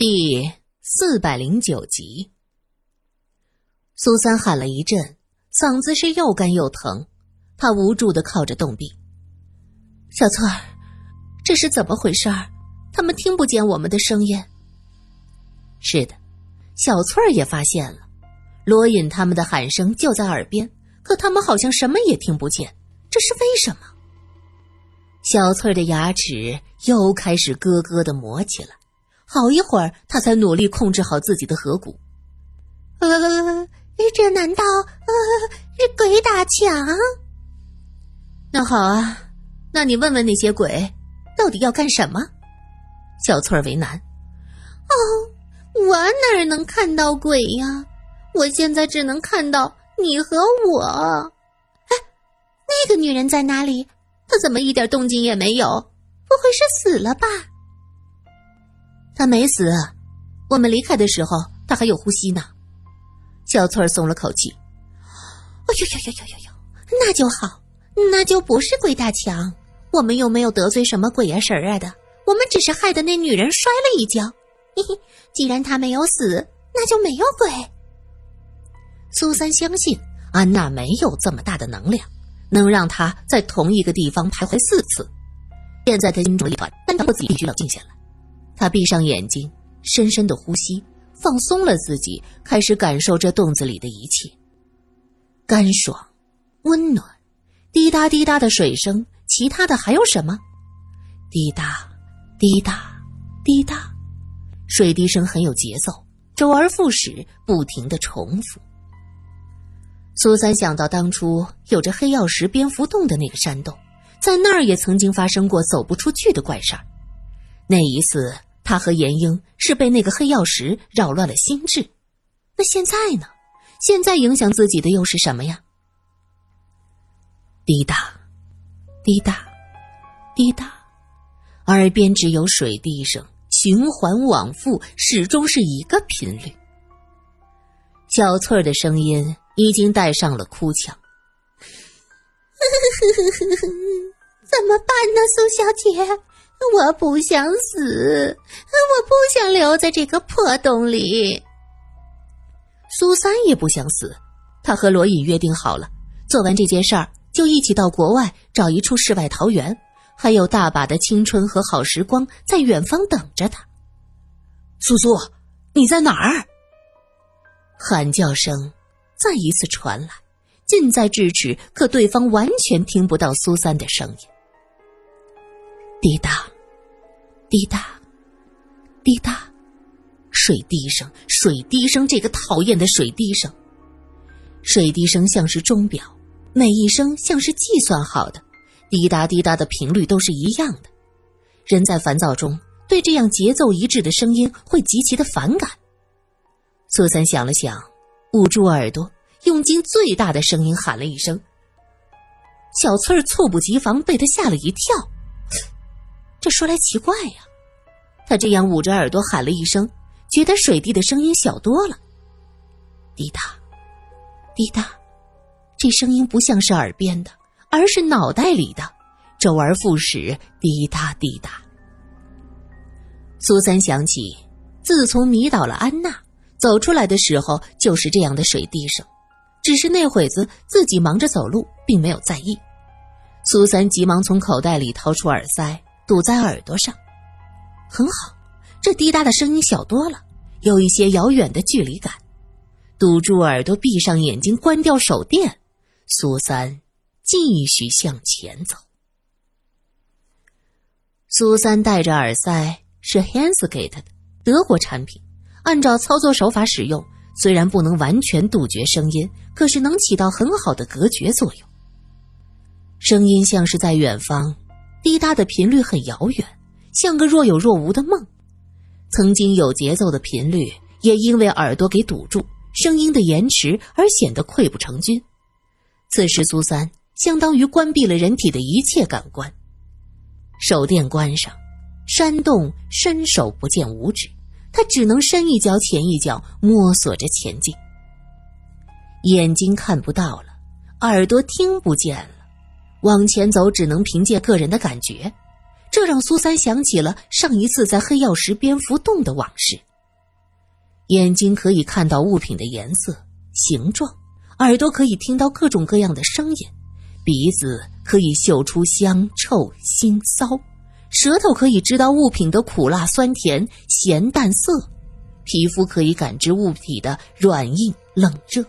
第四百零九集，苏三喊了一阵，嗓子是又干又疼，他无助的靠着洞壁。小翠儿，这是怎么回事儿？他们听不见我们的声音。是的，小翠儿也发现了，罗隐他们的喊声就在耳边，可他们好像什么也听不见，这是为什么？小翠儿的牙齿又开始咯咯的磨起来。好一会儿，他才努力控制好自己的颌骨。呃，这难道呃是鬼打墙？那好啊，那你问问那些鬼，到底要干什么？小翠儿为难。哦，我哪能看到鬼呀？我现在只能看到你和我。哎，那个女人在哪里？她怎么一点动静也没有？不会是死了吧？他没死，我们离开的时候他还有呼吸呢。小翠儿松了口气。哎呦呦呦呦呦呦，那就好，那就不是鬼打墙。我们又没有得罪什么鬼呀神儿啊的，我们只是害得那女人摔了一跤。嘿嘿，既然他没有死，那就没有鬼。苏三相信安娜没有这么大的能量，能让她在同一个地方徘徊四次。现在他心中一团，但强迫自己必须冷静下来。他闭上眼睛，深深的呼吸，放松了自己，开始感受这洞子里的一切。干爽，温暖，滴答滴答的水声。其他的还有什么？滴答，滴答，滴答，水滴声很有节奏，周而复始，不停的重复。苏三想到当初有着黑曜石蝙蝠洞的那个山洞，在那儿也曾经发生过走不出去的怪事儿。那一次。他和严英是被那个黑曜石扰乱了心智，那现在呢？现在影响自己的又是什么呀？滴答，滴答，滴答，耳边只有水滴声，循环往复，始终是一个频率。小翠儿的声音已经带上了哭腔：“ 怎么办呢，苏小姐？”我不想死，我不想留在这个破洞里。苏三也不想死，他和罗隐约定好了，做完这件事儿就一起到国外找一处世外桃源，还有大把的青春和好时光在远方等着他。苏苏，你在哪儿？喊叫声再一次传来，近在咫尺，可对方完全听不到苏三的声音。滴答，滴答，滴答，水滴声，水滴声，这个讨厌的水滴声。水滴声像是钟表，每一声像是计算好的，滴答滴答的频率都是一样的。人在烦躁中，对这样节奏一致的声音会极其的反感。苏三想了想，捂住耳朵，用尽最大的声音喊了一声。小翠儿猝不及防，被他吓了一跳。这说来奇怪呀，他这样捂着耳朵喊了一声，觉得水滴的声音小多了。滴答，滴答，这声音不像是耳边的，而是脑袋里的，周而复始，滴答滴答。苏三想起，自从迷倒了安娜，走出来的时候就是这样的水滴声，只是那会子自己忙着走路，并没有在意。苏三急忙从口袋里掏出耳塞。堵在耳朵上，很好，这滴答的声音小多了，有一些遥远的距离感。堵住耳朵，闭上眼睛，关掉手电，苏三继续向前走。苏三戴着耳塞，是 Hans 给他的德国产品，按照操作手法使用，虽然不能完全杜绝声音，可是能起到很好的隔绝作用。声音像是在远方。滴答的频率很遥远，像个若有若无的梦。曾经有节奏的频率，也因为耳朵给堵住，声音的延迟而显得溃不成军。此时，苏三相当于关闭了人体的一切感官。手电关上，山洞伸手不见五指，他只能深一脚浅一脚摸索着前进。眼睛看不到了，耳朵听不见了。往前走，只能凭借个人的感觉，这让苏三想起了上一次在黑曜石蝙蝠洞的往事。眼睛可以看到物品的颜色、形状，耳朵可以听到各种各样的声音，鼻子可以嗅出香臭腥臊，舌头可以知道物品的苦辣酸甜咸淡色，皮肤可以感知物体的软硬冷热。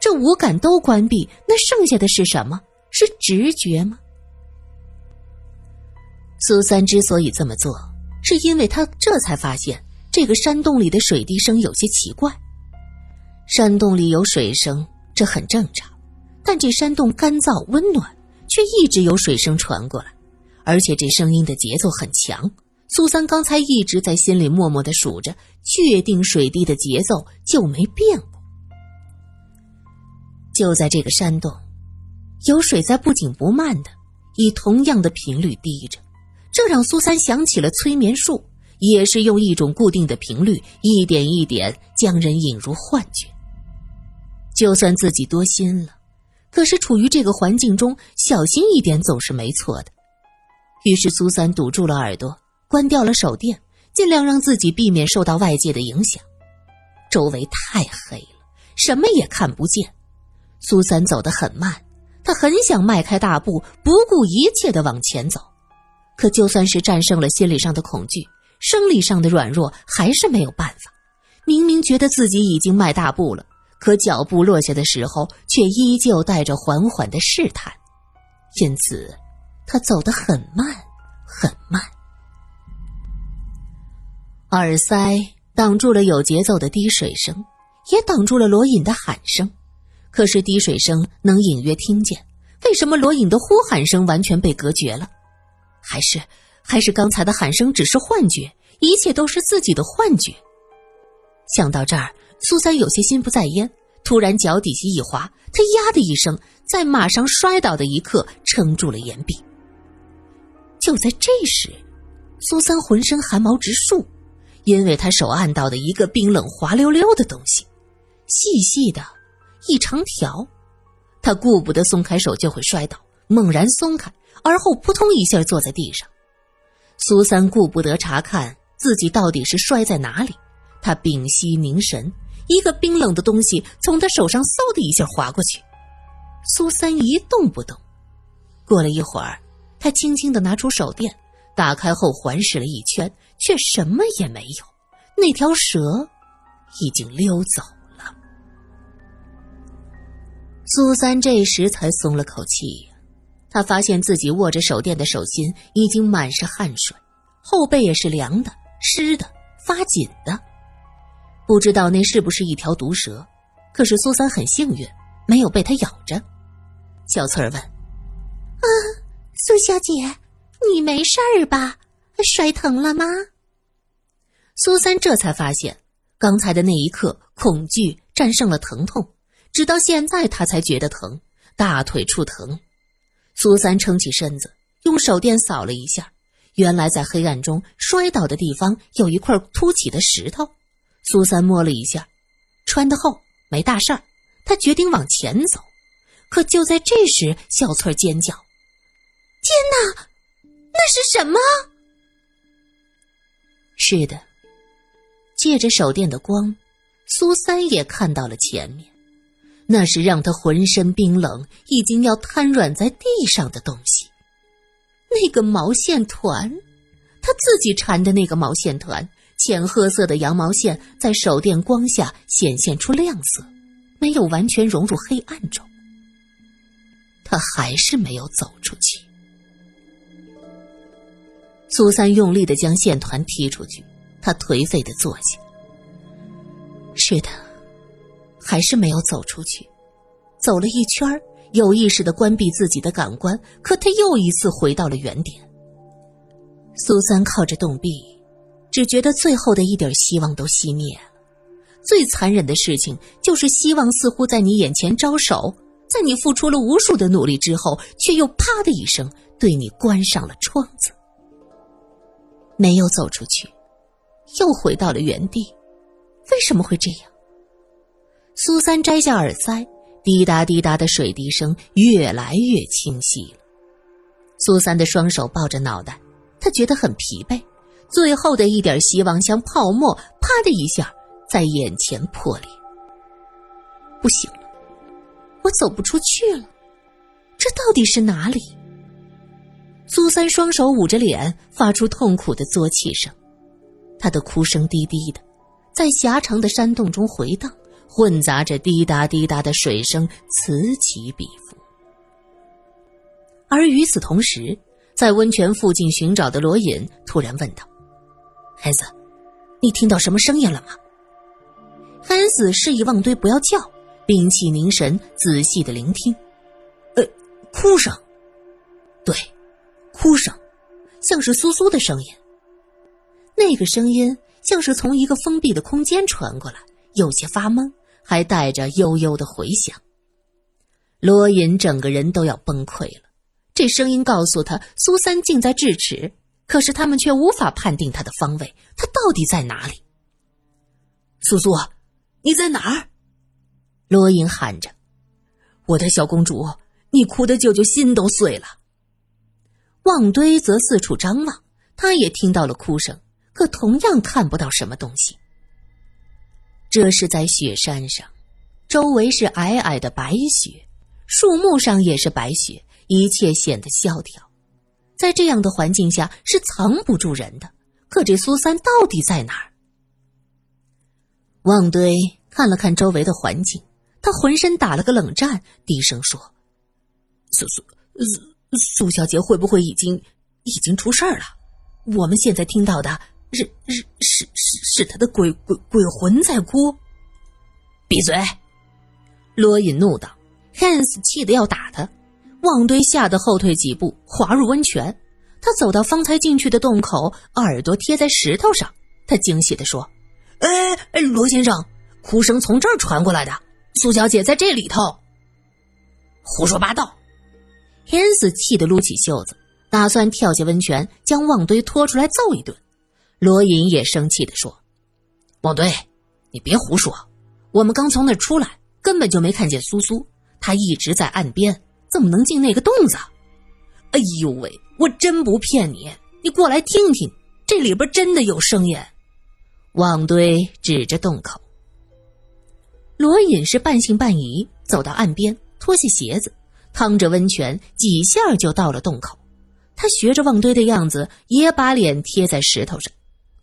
这五感都关闭，那剩下的是什么？是直觉吗？苏三之所以这么做，是因为他这才发现这个山洞里的水滴声有些奇怪。山洞里有水声，这很正常，但这山洞干燥温暖，却一直有水声传过来，而且这声音的节奏很强。苏三刚才一直在心里默默的数着，确定水滴的节奏就没变过。就在这个山洞，有水在不紧不慢的以同样的频率滴着，这让苏三想起了催眠术，也是用一种固定的频率，一点一点将人引入幻觉。就算自己多心了，可是处于这个环境中，小心一点总是没错的。于是苏三堵住了耳朵，关掉了手电，尽量让自己避免受到外界的影响。周围太黑了，什么也看不见。苏三走得很慢，他很想迈开大步，不顾一切的往前走。可就算是战胜了心理上的恐惧，生理上的软弱还是没有办法。明明觉得自己已经迈大步了，可脚步落下的时候，却依旧带着缓缓的试探。因此，他走得很慢，很慢。耳塞挡住了有节奏的滴水声，也挡住了罗隐的喊声。可是滴水声能隐约听见，为什么罗隐的呼喊声完全被隔绝了？还是还是刚才的喊声只是幻觉，一切都是自己的幻觉？想到这儿，苏三有些心不在焉，突然脚底下一滑，他呀的一声，在马上摔倒的一刻撑住了岩壁。就在这时，苏三浑身汗毛直竖，因为他手按到的一个冰冷滑溜溜的东西，细细的。一长条，他顾不得松开手就会摔倒，猛然松开，而后扑通一下坐在地上。苏三顾不得查看自己到底是摔在哪里，他屏息凝神，一个冰冷的东西从他手上嗖的一下划过去。苏三一动不动。过了一会儿，他轻轻的拿出手电，打开后环视了一圈，却什么也没有。那条蛇已经溜走。苏三这时才松了口气，他发现自己握着手电的手心已经满是汗水，后背也是凉的、湿的、发紧的。不知道那是不是一条毒蛇，可是苏三很幸运，没有被它咬着。小翠儿问：“啊，苏小姐，你没事儿吧？摔疼了吗？”苏三这才发现，刚才的那一刻，恐惧战胜了疼痛。直到现在，他才觉得疼，大腿处疼。苏三撑起身子，用手电扫了一下，原来在黑暗中摔倒的地方有一块凸起的石头。苏三摸了一下，穿得厚，没大事儿。他决定往前走，可就在这时，小翠尖叫：“天哪，那是什么？”是的，借着手电的光，苏三也看到了前面。那是让他浑身冰冷、已经要瘫软在地上的东西。那个毛线团，他自己缠的那个毛线团，浅褐色的羊毛线在手电光下显现出亮色，没有完全融入黑暗中。他还是没有走出去。苏三用力的将线团踢出去，他颓废的坐下。是的。还是没有走出去，走了一圈有意识的关闭自己的感官，可他又一次回到了原点。苏三靠着洞壁，只觉得最后的一点希望都熄灭了。最残忍的事情就是，希望似乎在你眼前招手，在你付出了无数的努力之后，却又啪的一声对你关上了窗子。没有走出去，又回到了原地，为什么会这样？苏三摘下耳塞，滴答滴答的水滴声越来越清晰了。苏三的双手抱着脑袋，他觉得很疲惫，最后的一点希望像泡沫，啪的一下在眼前破裂。不行了，我走不出去了，这到底是哪里？苏三双手捂着脸，发出痛苦的作气声，他的哭声低低的，在狭长的山洞中回荡，混杂着滴答滴答的水声，此起彼伏。而与此同时，在温泉附近寻找的罗隐突然问道：“孩子，你听到什么声音了吗？”孩子示意旺堆不要叫，屏气凝神，仔细的聆听。呃，哭声。对。哭声，像是苏苏的声音。那个声音像是从一个封闭的空间传过来，有些发懵，还带着悠悠的回响。罗隐整个人都要崩溃了。这声音告诉他，苏三近在咫尺，可是他们却无法判定他的方位，他到底在哪里？苏苏，你在哪儿？罗隐喊着：“我的小公主，你哭的舅舅心都碎了。”旺堆则四处张望，他也听到了哭声，可同样看不到什么东西。这是在雪山上，周围是皑皑的白雪，树木上也是白雪，一切显得萧条。在这样的环境下是藏不住人的。可这苏三到底在哪儿？旺堆看了看周围的环境，他浑身打了个冷战，低声说：“苏苏苏。”苏小姐会不会已经已经出事儿了？我们现在听到的是是是是是她的鬼鬼鬼魂在哭。闭嘴！罗隐怒道。Hans 气得要打他，旺堆吓得后退几步，滑入温泉。他走到方才进去的洞口，耳朵贴在石头上。他惊喜地说：“哎哎，罗先生，哭声从这儿传过来的。苏小姐在这里头。”胡说八道！天子气得撸起袖子，打算跳下温泉，将旺堆拖出来揍一顿。罗隐也生气地说：“旺堆，你别胡说！我们刚从那儿出来，根本就没看见苏苏，她一直在岸边，怎么能进那个洞子？哎呦喂，我真不骗你，你过来听听，这里边真的有声音。”旺堆指着洞口。罗隐是半信半疑，走到岸边，脱下鞋子。趟着温泉，几下就到了洞口。他学着旺堆的样子，也把脸贴在石头上。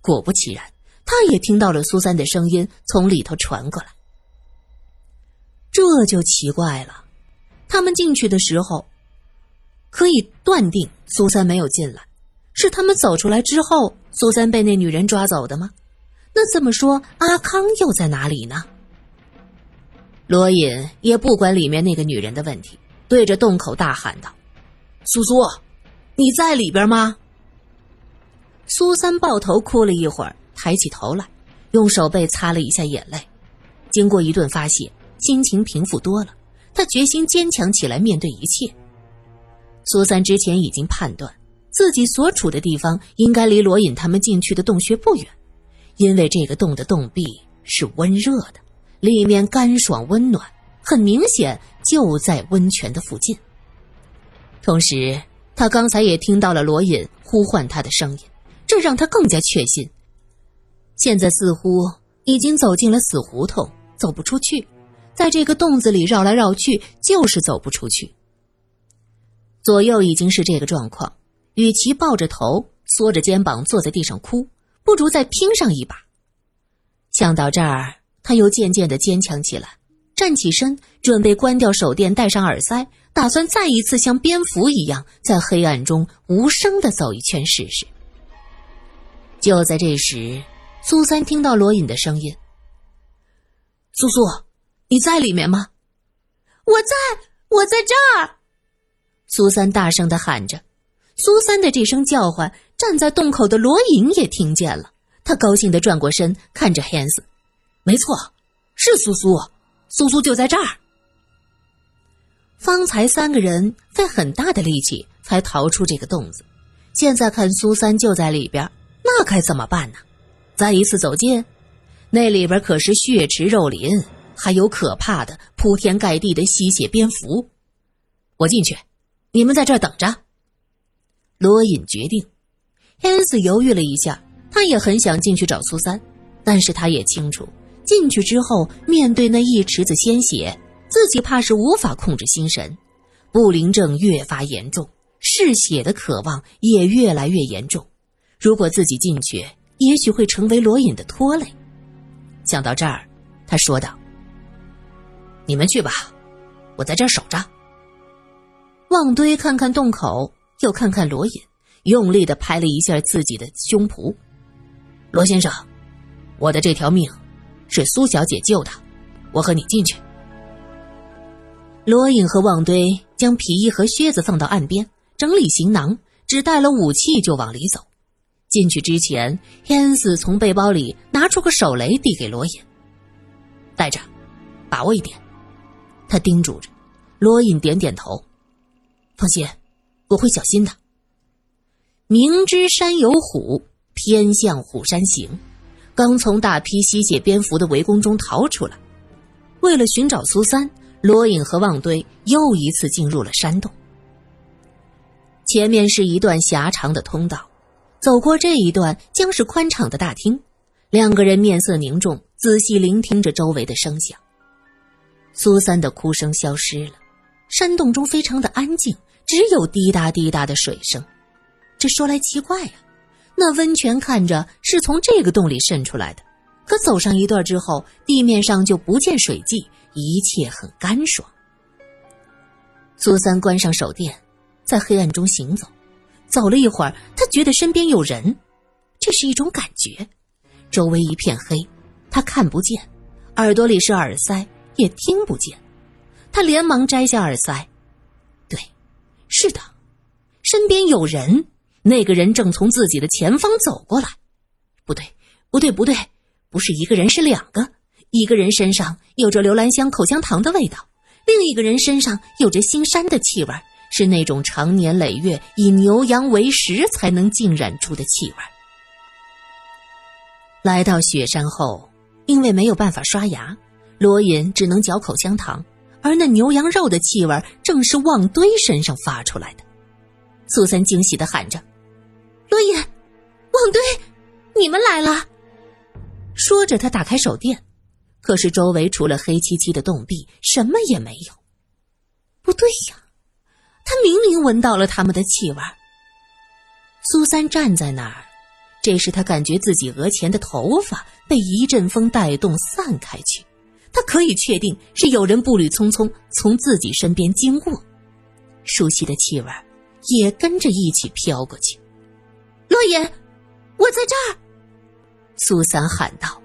果不其然，他也听到了苏三的声音从里头传过来。这就奇怪了，他们进去的时候，可以断定苏三没有进来，是他们走出来之后，苏三被那女人抓走的吗？那这么说，阿康又在哪里呢？罗隐也不管里面那个女人的问题。对着洞口大喊道：“苏苏，你在里边吗？”苏三抱头哭了一会儿，抬起头来，用手背擦了一下眼泪。经过一顿发泄，心情平复多了。他决心坚强起来，面对一切。苏三之前已经判断，自己所处的地方应该离罗隐他们进去的洞穴不远，因为这个洞的洞壁是温热的，里面干爽温暖，很明显。就在温泉的附近。同时，他刚才也听到了罗隐呼唤他的声音，这让他更加确信。现在似乎已经走进了死胡同，走不出去，在这个洞子里绕来绕去，就是走不出去。左右已经是这个状况，与其抱着头、缩着肩膀坐在地上哭，不如再拼上一把。想到这儿，他又渐渐的坚强起来。站起身，准备关掉手电，戴上耳塞，打算再一次像蝙蝠一样在黑暗中无声的走一圈试试。就在这时，苏三听到罗隐的声音：“苏苏，你在里面吗？”“我在，我在这儿。”苏三大声的喊着。苏三的这声叫唤，站在洞口的罗隐也听见了。他高兴的转过身，看着 Hans：“ 没错，是苏苏。”苏苏就在这儿。方才三个人费很大的力气才逃出这个洞子，现在看苏三就在里边，那该怎么办呢？再一次走近，那里边可是血池肉林，还有可怕的铺天盖地的吸血蝙蝠。我进去，你们在这儿等着。罗隐决定。恩斯犹豫了一下，他也很想进去找苏三，但是他也清楚。进去之后，面对那一池子鲜血，自己怕是无法控制心神，不灵症越发严重，嗜血的渴望也越来越严重。如果自己进去，也许会成为罗隐的拖累。想到这儿，他说道：“你们去吧，我在这儿守着。”旺堆看看洞口，又看看罗隐，用力的拍了一下自己的胸脯。罗先生，我的这条命是苏小姐救的，我和你进去。罗隐和旺堆将皮衣和靴子放到岸边，整理行囊，只带了武器就往里走。进去之前，天子从背包里拿出个手雷递给罗隐，带着，把握一点。他叮嘱着，罗隐点点头。放心，我会小心的。明知山有虎，偏向虎山行。刚从大批吸血蝙蝠的围攻中逃出来，为了寻找苏三，罗隐和旺堆又一次进入了山洞。前面是一段狭长的通道，走过这一段将是宽敞的大厅。两个人面色凝重，仔细聆听着周围的声响。苏三的哭声消失了，山洞中非常的安静。只有滴答滴答的水声，这说来奇怪呀，那温泉看着是从这个洞里渗出来的，可走上一段之后，地面上就不见水迹，一切很干爽。苏三关上手电，在黑暗中行走，走了一会儿，他觉得身边有人，这是一种感觉。周围一片黑，他看不见，耳朵里是耳塞，也听不见。他连忙摘下耳塞。对是的，身边有人。那个人正从自己的前方走过来。不对，不对，不对，不是一个人，是两个。一个人身上有着留兰香口香糖的味道，另一个人身上有着腥膻的气味，是那种长年累月以牛羊为食才能浸染出的气味。来到雪山后，因为没有办法刷牙，罗隐只能嚼口香糖。而那牛羊肉的气味正是旺堆身上发出来的。苏三惊喜的喊着：“罗隐，旺堆，你们来了！”说着，他打开手电，可是周围除了黑漆漆的洞壁，什么也没有。不对呀，他明明闻到了他们的气味。苏三站在那儿，这时他感觉自己额前的头发被一阵风带动散开去。他可以确定是有人步履匆匆从自己身边经过，熟悉的气味也跟着一起飘过去。洛言，我在这儿！苏三喊道。